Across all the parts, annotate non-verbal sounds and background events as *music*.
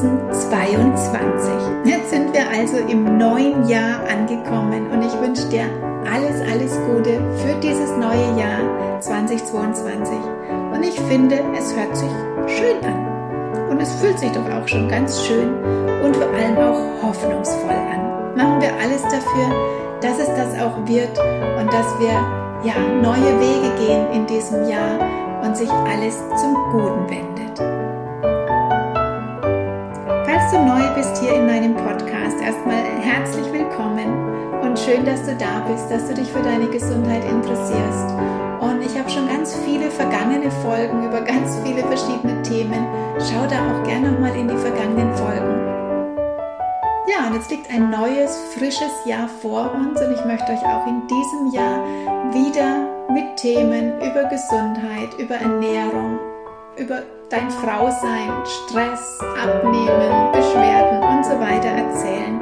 2022. Jetzt sind wir also im neuen Jahr angekommen und ich wünsche dir alles, alles Gute für dieses neue Jahr 2022. Und ich finde, es hört sich schön an. Und es fühlt sich doch auch schon ganz schön und vor allem auch hoffnungsvoll an. Machen wir alles dafür, dass es das auch wird und dass wir ja neue Wege gehen in diesem Jahr und sich alles zum Guten wendet. Bist hier in meinem Podcast, erstmal herzlich willkommen und schön, dass du da bist, dass du dich für deine Gesundheit interessierst. Und ich habe schon ganz viele vergangene Folgen über ganz viele verschiedene Themen. Schau da auch gerne nochmal in die vergangenen Folgen. Ja, und jetzt liegt ein neues, frisches Jahr vor uns und ich möchte euch auch in diesem Jahr wieder mit Themen über Gesundheit, über Ernährung, über dein Frausein, Stress, Abnehmen, Beschwerden und so weiter erzählen.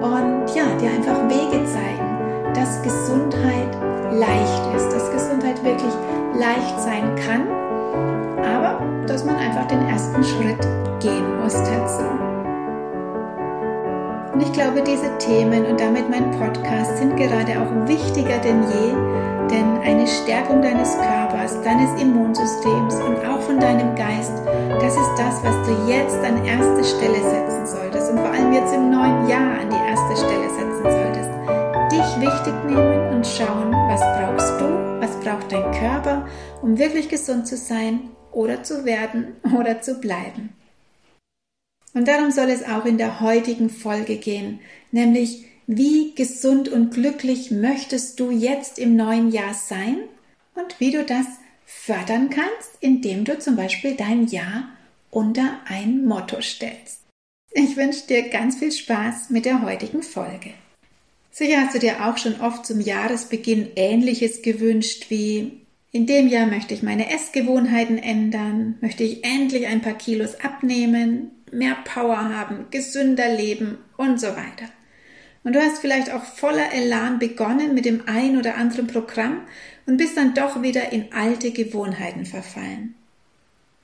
Und ja, dir einfach Wege zeigen, dass Gesundheit leicht ist, dass Gesundheit wirklich leicht sein kann, aber dass man einfach den ersten Schritt gehen muss dazu. Und ich glaube, diese Themen und damit mein Podcast sind gerade auch wichtiger denn je, denn eine Stärkung deines Körpers, deines Immunsystems und auch von deinem Geist, das ist das, was du jetzt an erste Stelle setzen solltest und vor allem jetzt im neuen Jahr an die erste Stelle setzen solltest. Dich wichtig nehmen und schauen, was brauchst du, was braucht dein Körper, um wirklich gesund zu sein oder zu werden *laughs* oder zu bleiben. Und darum soll es auch in der heutigen Folge gehen, nämlich wie gesund und glücklich möchtest du jetzt im neuen Jahr sein und wie du das fördern kannst, indem du zum Beispiel dein Jahr unter ein Motto stellst. Ich wünsche dir ganz viel Spaß mit der heutigen Folge. Sicher hast du dir auch schon oft zum Jahresbeginn Ähnliches gewünscht wie in dem Jahr möchte ich meine Essgewohnheiten ändern, möchte ich endlich ein paar Kilos abnehmen, mehr Power haben, gesünder leben und so weiter. Und du hast vielleicht auch voller Elan begonnen mit dem ein oder anderen Programm und bist dann doch wieder in alte Gewohnheiten verfallen.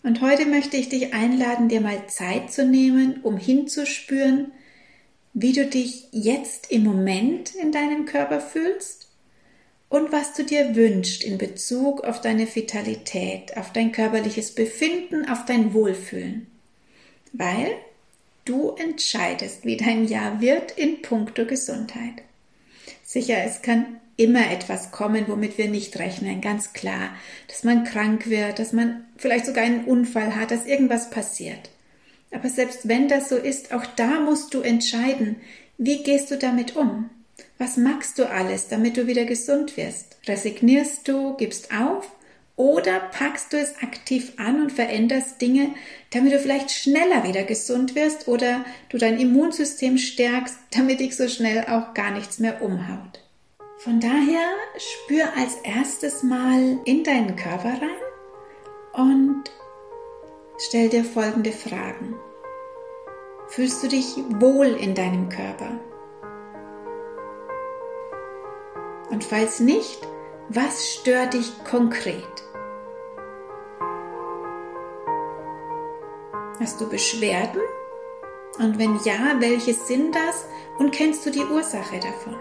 Und heute möchte ich dich einladen, dir mal Zeit zu nehmen, um hinzuspüren, wie du dich jetzt im Moment in deinem Körper fühlst und was du dir wünschst in Bezug auf deine Vitalität, auf dein körperliches Befinden, auf dein Wohlfühlen. Weil Du entscheidest, wie dein Jahr wird in puncto Gesundheit. Sicher, es kann immer etwas kommen, womit wir nicht rechnen, ganz klar. Dass man krank wird, dass man vielleicht sogar einen Unfall hat, dass irgendwas passiert. Aber selbst wenn das so ist, auch da musst du entscheiden, wie gehst du damit um? Was machst du alles, damit du wieder gesund wirst? Resignierst du, gibst auf oder packst du es aktiv an und veränderst Dinge, damit du vielleicht schneller wieder gesund wirst oder du dein Immunsystem stärkst, damit dich so schnell auch gar nichts mehr umhaut. Von daher spür als erstes mal in deinen Körper rein und stell dir folgende Fragen. Fühlst du dich wohl in deinem Körper? Und falls nicht, was stört dich konkret? Hast du Beschwerden? Und wenn ja, welche sind das? Und kennst du die Ursache davon?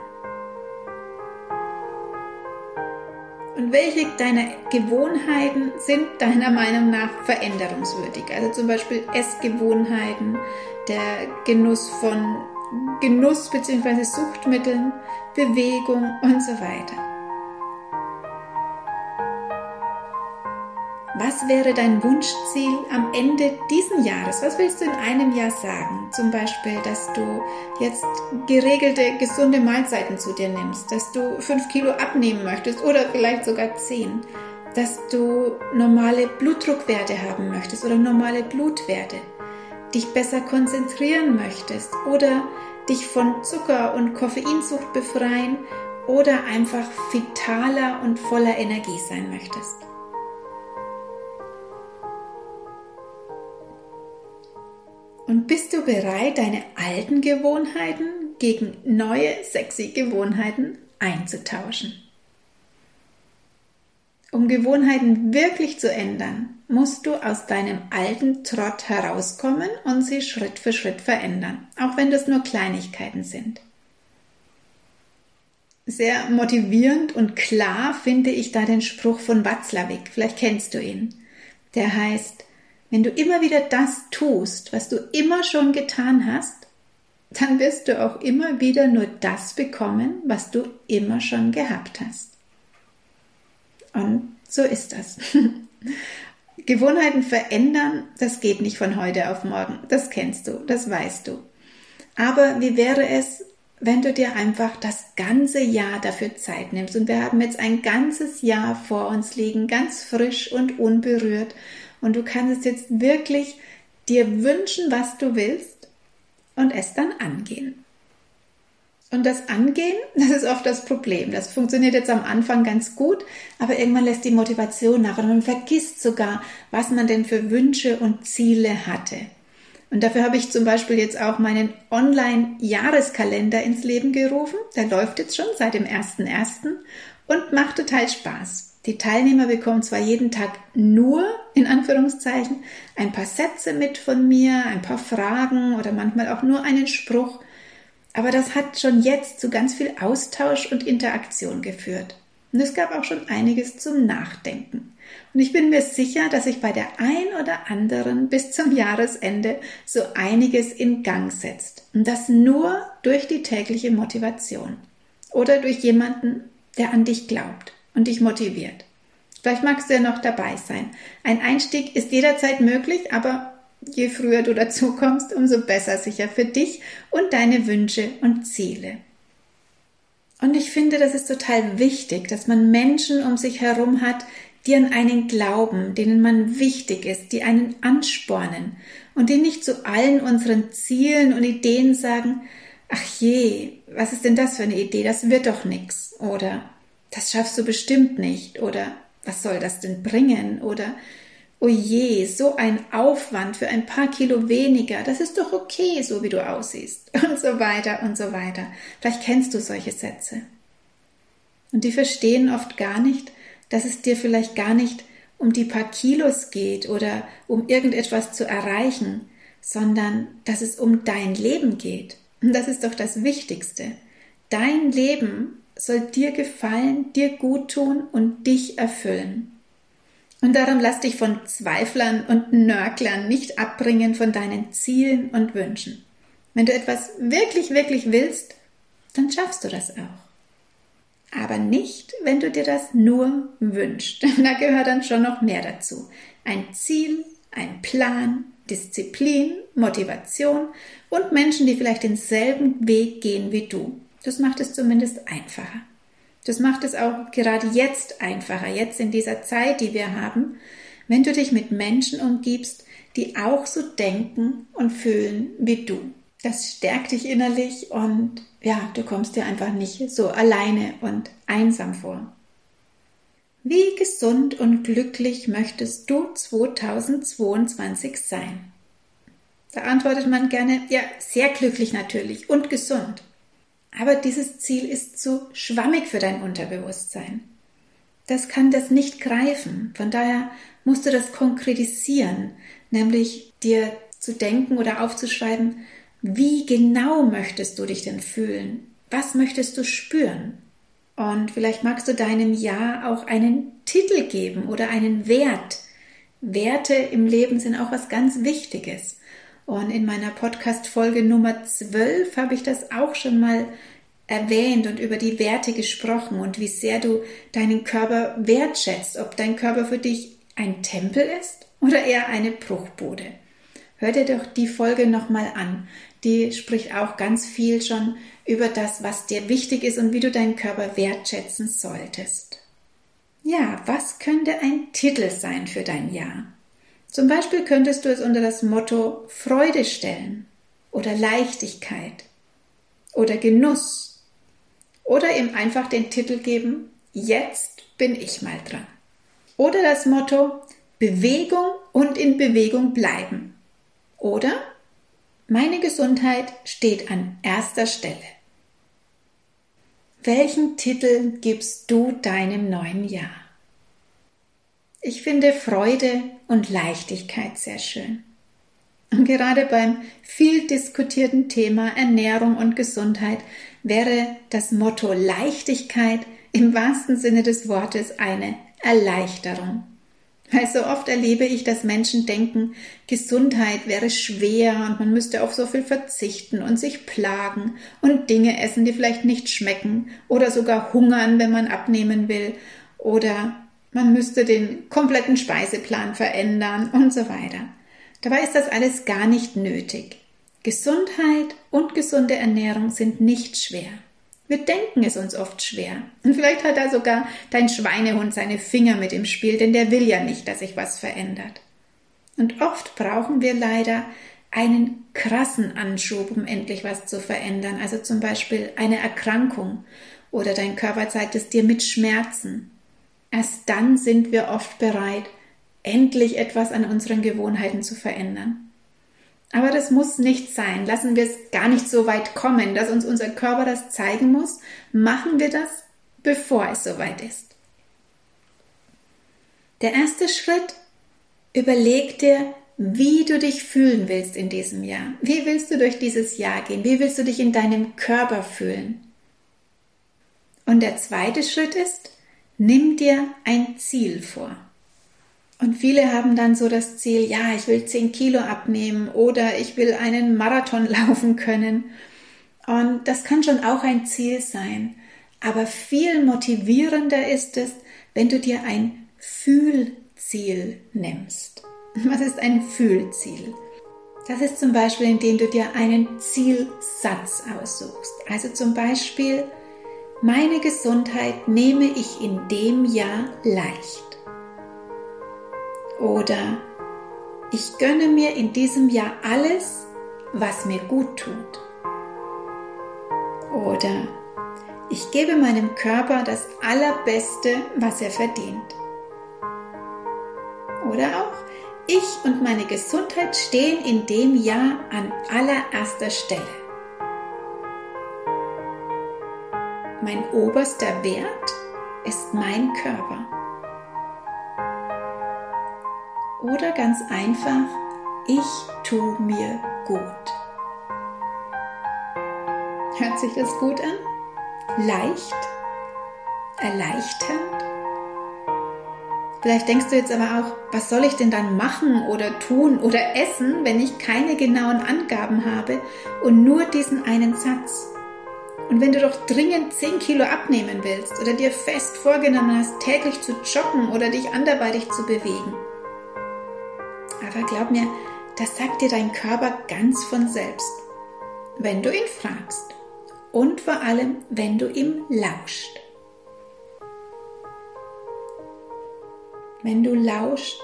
Und welche deiner Gewohnheiten sind deiner Meinung nach veränderungswürdig? Also zum Beispiel Essgewohnheiten, der Genuss von Genuss bzw. Suchtmitteln, Bewegung und so weiter. Was wäre dein Wunschziel am Ende diesen Jahres? Was willst du in einem Jahr sagen? Zum Beispiel, dass du jetzt geregelte, gesunde Mahlzeiten zu dir nimmst, dass du fünf Kilo abnehmen möchtest oder vielleicht sogar zehn, dass du normale Blutdruckwerte haben möchtest oder normale Blutwerte, dich besser konzentrieren möchtest oder dich von Zucker- und Koffeinsucht befreien oder einfach vitaler und voller Energie sein möchtest. Und bist du bereit, deine alten Gewohnheiten gegen neue, sexy Gewohnheiten einzutauschen? Um Gewohnheiten wirklich zu ändern, musst du aus deinem alten Trott herauskommen und sie Schritt für Schritt verändern, auch wenn das nur Kleinigkeiten sind. Sehr motivierend und klar finde ich da den Spruch von Watzlawick, vielleicht kennst du ihn. Der heißt, wenn du immer wieder das tust, was du immer schon getan hast, dann wirst du auch immer wieder nur das bekommen, was du immer schon gehabt hast. Und so ist das. *laughs* Gewohnheiten verändern, das geht nicht von heute auf morgen. Das kennst du, das weißt du. Aber wie wäre es, wenn du dir einfach das ganze Jahr dafür Zeit nimmst? Und wir haben jetzt ein ganzes Jahr vor uns liegen, ganz frisch und unberührt. Und du kannst jetzt wirklich dir wünschen, was du willst und es dann angehen. Und das Angehen, *laughs* das ist oft das Problem. Das funktioniert jetzt am Anfang ganz gut, aber irgendwann lässt die Motivation nach und man vergisst sogar, was man denn für Wünsche und Ziele hatte. Und dafür habe ich zum Beispiel jetzt auch meinen Online-Jahreskalender ins Leben gerufen. Der läuft jetzt schon seit dem 1.1. und macht total Spaß. Die Teilnehmer bekommen zwar jeden Tag nur, in Anführungszeichen, ein paar Sätze mit von mir, ein paar Fragen oder manchmal auch nur einen Spruch, aber das hat schon jetzt zu ganz viel Austausch und Interaktion geführt. Und es gab auch schon einiges zum Nachdenken. Und ich bin mir sicher, dass sich bei der ein oder anderen bis zum Jahresende so einiges in Gang setzt. Und das nur durch die tägliche Motivation. Oder durch jemanden, der an dich glaubt und dich motiviert. Vielleicht magst du ja noch dabei sein. Ein Einstieg ist jederzeit möglich, aber Je früher du dazu kommst, umso besser sicher für dich und deine Wünsche und Ziele. Und ich finde, das ist total wichtig, dass man Menschen um sich herum hat, die an einen glauben, denen man wichtig ist, die einen anspornen und die nicht zu allen unseren Zielen und Ideen sagen, ach je, was ist denn das für eine Idee, das wird doch nix oder das schaffst du bestimmt nicht oder was soll das denn bringen oder oh je, so ein Aufwand für ein paar Kilo weniger, das ist doch okay, so wie du aussiehst *laughs* und so weiter und so weiter. Vielleicht kennst du solche Sätze. Und die verstehen oft gar nicht, dass es dir vielleicht gar nicht um die paar Kilos geht oder um irgendetwas zu erreichen, sondern dass es um dein Leben geht. Und das ist doch das Wichtigste. Dein Leben soll dir gefallen, dir gut tun und dich erfüllen. Und darum lass dich von Zweiflern und Nörglern nicht abbringen von deinen Zielen und Wünschen. Wenn du etwas wirklich, wirklich willst, dann schaffst du das auch. Aber nicht, wenn du dir das nur wünschst. *laughs* Da gehört dann schon noch mehr dazu. Ein Ziel, ein Plan, Disziplin, Motivation und Menschen, die vielleicht denselben Weg gehen wie du. Das macht es zumindest einfacher. Das macht es auch gerade jetzt einfacher, jetzt in dieser Zeit, die wir haben, wenn du dich mit Menschen umgibst, die auch so denken und fühlen wie du. Das stärkt dich innerlich und ja, du kommst dir einfach nicht so alleine und einsam vor. Wie gesund und glücklich möchtest du 2022 sein? Da antwortet man gerne, ja, sehr glücklich natürlich und gesund. Aber dieses Ziel ist zu schwammig für dein Unterbewusstsein. Das kann das nicht greifen. Von daher musst du das konkretisieren, nämlich dir zu denken oder aufzuschreiben, wie genau möchtest du dich denn fühlen? Was möchtest du spüren? Und vielleicht magst du deinem Ja auch einen Titel geben oder einen Wert. Werte im Leben sind auch was ganz Wichtiges. Und in meiner Podcast-Folge Nummer 12 habe ich das auch schon mal erwähnt und über die Werte gesprochen und wie sehr du deinen Körper wertschätzt, ob dein Körper für dich ein Tempel ist oder eher eine Bruchbude. Hör dir doch die Folge nochmal an. Die spricht auch ganz viel schon über das, was dir wichtig ist und wie du deinen Körper wertschätzen solltest. Ja, was könnte ein Titel sein für dein Jahr? Zum Beispiel könntest du es unter das Motto Freude stellen oder Leichtigkeit oder Genuss oder ihm einfach den Titel geben Jetzt bin ich mal dran. Oder das Motto Bewegung und in Bewegung bleiben. Oder meine Gesundheit steht an erster Stelle. Welchen Titel gibst du deinem neuen Jahr? Ich finde Freude und Leichtigkeit sehr schön. Und gerade beim viel diskutierten Thema Ernährung und Gesundheit wäre das Motto Leichtigkeit im wahrsten Sinne des Wortes eine Erleichterung. Weil so oft erlebe ich, dass Menschen denken, Gesundheit wäre schwer und man müsste auf so viel verzichten und sich plagen und Dinge essen, die vielleicht nicht schmecken oder sogar hungern, wenn man abnehmen will oder man müsste den kompletten Speiseplan verändern und so weiter. Dabei ist das alles gar nicht nötig. Gesundheit und gesunde Ernährung sind nicht schwer. Wir denken es uns oft schwer. Und vielleicht hat da sogar dein Schweinehund seine Finger mit im Spiel, denn der will ja nicht, dass sich was verändert. Und oft brauchen wir leider einen krassen Anschub, um endlich was zu verändern. Also zum Beispiel eine Erkrankung oder dein Körper zeigt es dir mit Schmerzen. Erst dann sind wir oft bereit, endlich etwas an unseren Gewohnheiten zu verändern. Aber das muss nicht sein. Lassen wir es gar nicht so weit kommen, dass uns unser Körper das zeigen muss. Machen wir das, bevor es soweit ist. Der erste Schritt, überleg dir, wie du dich fühlen willst in diesem Jahr. Wie willst du durch dieses Jahr gehen? Wie willst du dich in deinem Körper fühlen? Und der zweite Schritt ist, nimm dir ein Ziel vor. Und viele haben dann so das Ziel, ja, ich will 10 Kilo abnehmen oder ich will einen Marathon *laughs* laufen können. Und das kann schon auch ein Ziel sein. Aber viel motivierender ist es, wenn du dir ein Fühlziel nimmst. *laughs* Was ist ein Fühlziel? Das ist zum Beispiel, indem du dir einen Zielsatz aussuchst. Also zum Beispiel, meine Gesundheit nehme ich in dem Jahr leicht. Oder ich gönne mir in diesem Jahr alles, was mir gut tut. Oder ich gebe meinem Körper das Allerbeste, was er verdient. Oder auch, ich und meine Gesundheit stehen in dem Jahr an allererster Stelle. Mein oberster Wert ist mein Körper. Oder ganz einfach, ich tu mir gut. Hört sich das gut an? Leicht? Erleichternd? Vielleicht denkst du jetzt aber auch, was soll ich denn dann machen oder tun oder essen, wenn ich keine genauen Angaben habe und nur diesen einen Satz? Und wenn du doch dringend 10 Kilo abnehmen willst oder dir fest vorgenommen hast, täglich zu joggen oder dich anderweitig zu bewegen, aber glaub mir, das sagt dir dein Körper ganz von selbst, wenn du ihn fragst und vor allem, wenn du ihm lauscht. Wenn du lauscht,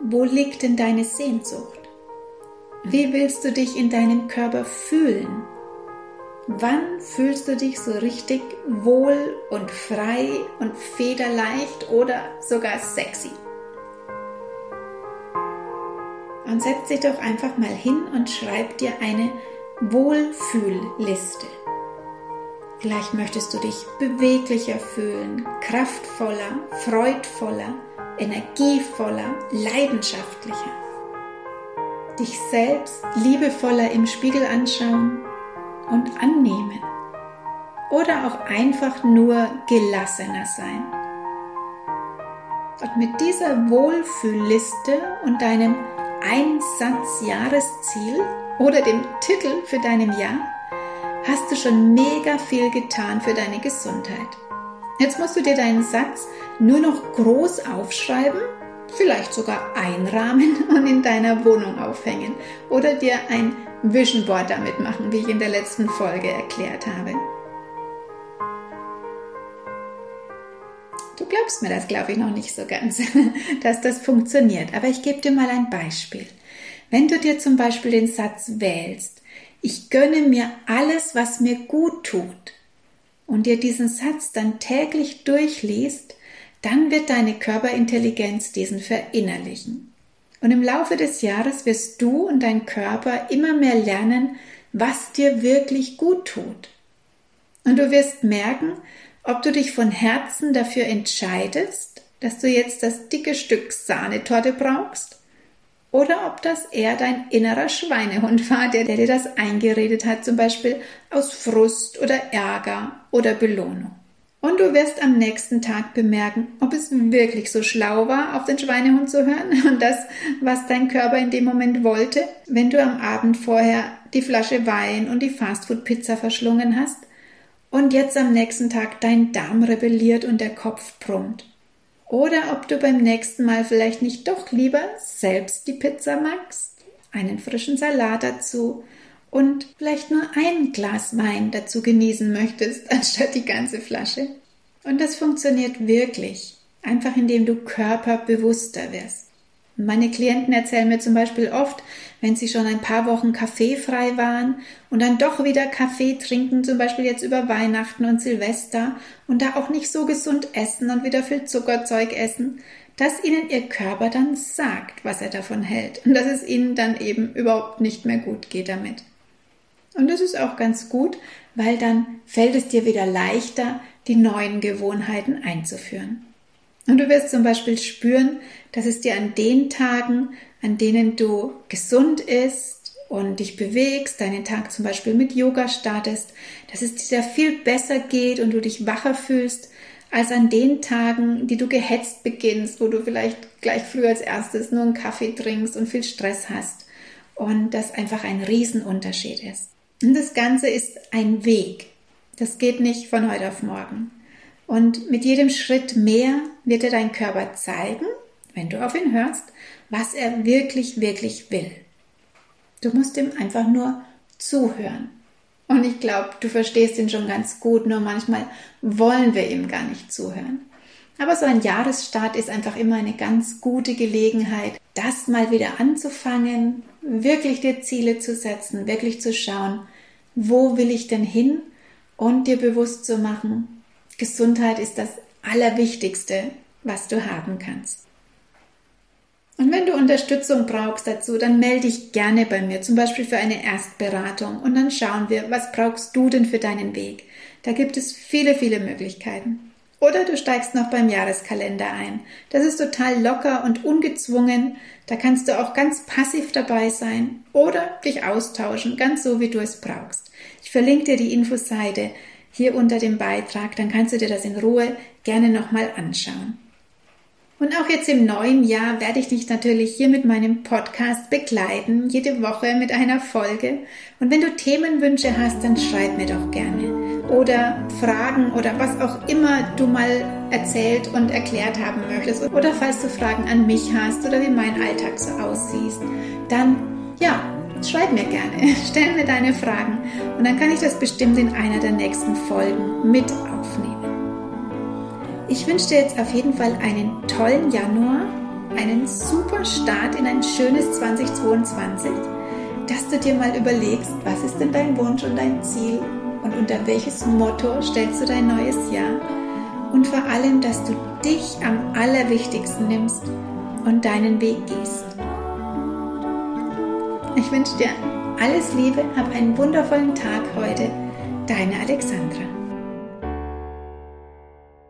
wo liegt denn deine Sehnsucht? Wie willst du dich in deinem Körper fühlen? Wann fühlst du dich so richtig wohl und frei und federleicht oder sogar sexy? und setz dich doch einfach mal hin und schreib dir eine Wohlfühlliste. Vielleicht möchtest du dich beweglicher fühlen, kraftvoller, freudvoller, energievoller, leidenschaftlicher. Dich selbst liebevoller im Spiegel anschauen und annehmen. Oder auch einfach nur gelassener sein. Und mit dieser Wohlfühlliste und deinem Einsatz-Jahresziel oder dem Titel für dein Jahr hast du schon mega viel getan für deine Gesundheit. Jetzt musst du dir deinen Satz nur noch groß aufschreiben, vielleicht sogar einrahmen *laughs* und in deiner Wohnung aufhängen oder dir ein Vision Board damit machen, wie ich in der letzten Folge erklärt habe. Du glaubst mir das, glaube ich, noch nicht so ganz, *laughs* dass das funktioniert. Aber ich gebe dir mal ein Beispiel. Wenn du dir zum Beispiel den Satz wählst, ich gönne mir alles, was mir gut tut, und dir diesen Satz dann täglich durchliest, dann wird deine Körperintelligenz diesen verinnerlichen. Und im Laufe des Jahres wirst du und dein Körper immer mehr lernen, was dir wirklich gut tut. Und du wirst merken, ob du dich von Herzen dafür entscheidest, dass du jetzt das dicke Stück Sahnetorte brauchst oder ob das eher dein innerer Schweinehund war, der, der dir das eingeredet hat, zum Beispiel aus Frust oder Ärger oder Belohnung. Und du wirst am nächsten Tag bemerken, ob es wirklich so schlau war, auf den Schweinehund zu hören *laughs* und das, was dein Körper in dem Moment wollte, wenn du am Abend vorher die Flasche Wein und die Fastfood-Pizza verschlungen hast und jetzt am nächsten Tag dein Darm rebelliert und der Kopf brummt. Oder ob du beim nächsten Mal vielleicht nicht doch lieber selbst die Pizza magst, einen frischen Salat dazu und vielleicht nur ein Glas Wein dazu genießen möchtest, *laughs* anstatt die ganze Flasche. Und das funktioniert wirklich, einfach indem du körperbewusster wirst. Meine Klienten erzählen mir zum Beispiel oft, wenn sie schon ein paar Wochen kaffeefrei waren und dann doch wieder Kaffee trinken, zum Beispiel jetzt über Weihnachten und Silvester und da auch nicht so gesund essen und wieder viel Zuckerzeug essen, dass ihnen ihr Körper dann sagt, was er davon hält und dass es ihnen dann eben überhaupt nicht mehr gut geht damit. Und das ist auch ganz gut, weil dann fällt es dir wieder leichter, die neuen Gewohnheiten einzuführen. Und du wirst zum Beispiel spüren, dass es dir an den Tagen, an denen du gesund isst und dich bewegst, deinen Tag zum Beispiel mit Yoga startest, dass es dir viel besser geht und du dich wacher fühlst, als an den Tagen, die du gehetzt beginnst, wo du vielleicht gleich früh als erstes nur einen Kaffee trinkst und viel Stress hast. Und das einfach ein Riesenunterschied ist. Und das Ganze ist ein Weg. Das geht nicht von heute auf morgen. Und mit jedem Schritt mehr wird dir dein Körper zeigen, wenn du auf ihn hörst, was er wirklich, wirklich will. Du musst ihm einfach nur zuhören. Und ich glaube, du verstehst ihn schon ganz gut, nur manchmal wollen wir ihm gar nicht zuhören. Aber so ein Jahresstart ist einfach immer eine ganz gute Gelegenheit, das mal wieder anzufangen, wirklich dir Ziele zu setzen, wirklich zu schauen, wo will ich denn hin und dir bewusst zu machen, Gesundheit ist das Allerwichtigste, was du haben kannst. Und wenn du Unterstützung brauchst dazu, dann melde dich gerne bei mir, zum Beispiel für eine Erstberatung. Und dann schauen wir, was brauchst du denn für deinen Weg. Da gibt es viele, viele Möglichkeiten. Oder du steigst noch beim Jahreskalender ein. Das ist total locker und ungezwungen. Da kannst du auch ganz passiv dabei sein oder dich austauschen, ganz so wie du es brauchst. Ich verlinke dir die Infoseite hier unter dem Beitrag, dann kannst du dir das in Ruhe gerne nochmal anschauen. Und auch jetzt im neuen Jahr werde ich dich natürlich hier mit meinem Podcast begleiten, jede Woche mit einer Folge. Und wenn du Themenwünsche hast, dann schreib mir doch gerne. Oder Fragen oder was auch immer du mal erzählt und erklärt haben möchtest. Oder falls du Fragen an mich hast oder wie mein Alltag so aussieht, dann ja, schreib mir gerne, *laughs* stell mir deine Fragen und dann kann ich das bestimmt in einer der nächsten Folgen mit aufnehmen. Ich wünsche dir jetzt auf jeden Fall einen tollen Januar, einen super Start in ein schönes 2022, dass du dir mal überlegst, was ist denn dein Wunsch und dein Ziel und unter welches Motto stellst du dein neues Jahr und vor allem, dass du dich am allerwichtigsten nimmst und deinen Weg gehst. Ich wünsche dir alles Liebe, hab einen wundervollen Tag heute. Deine Alexandra.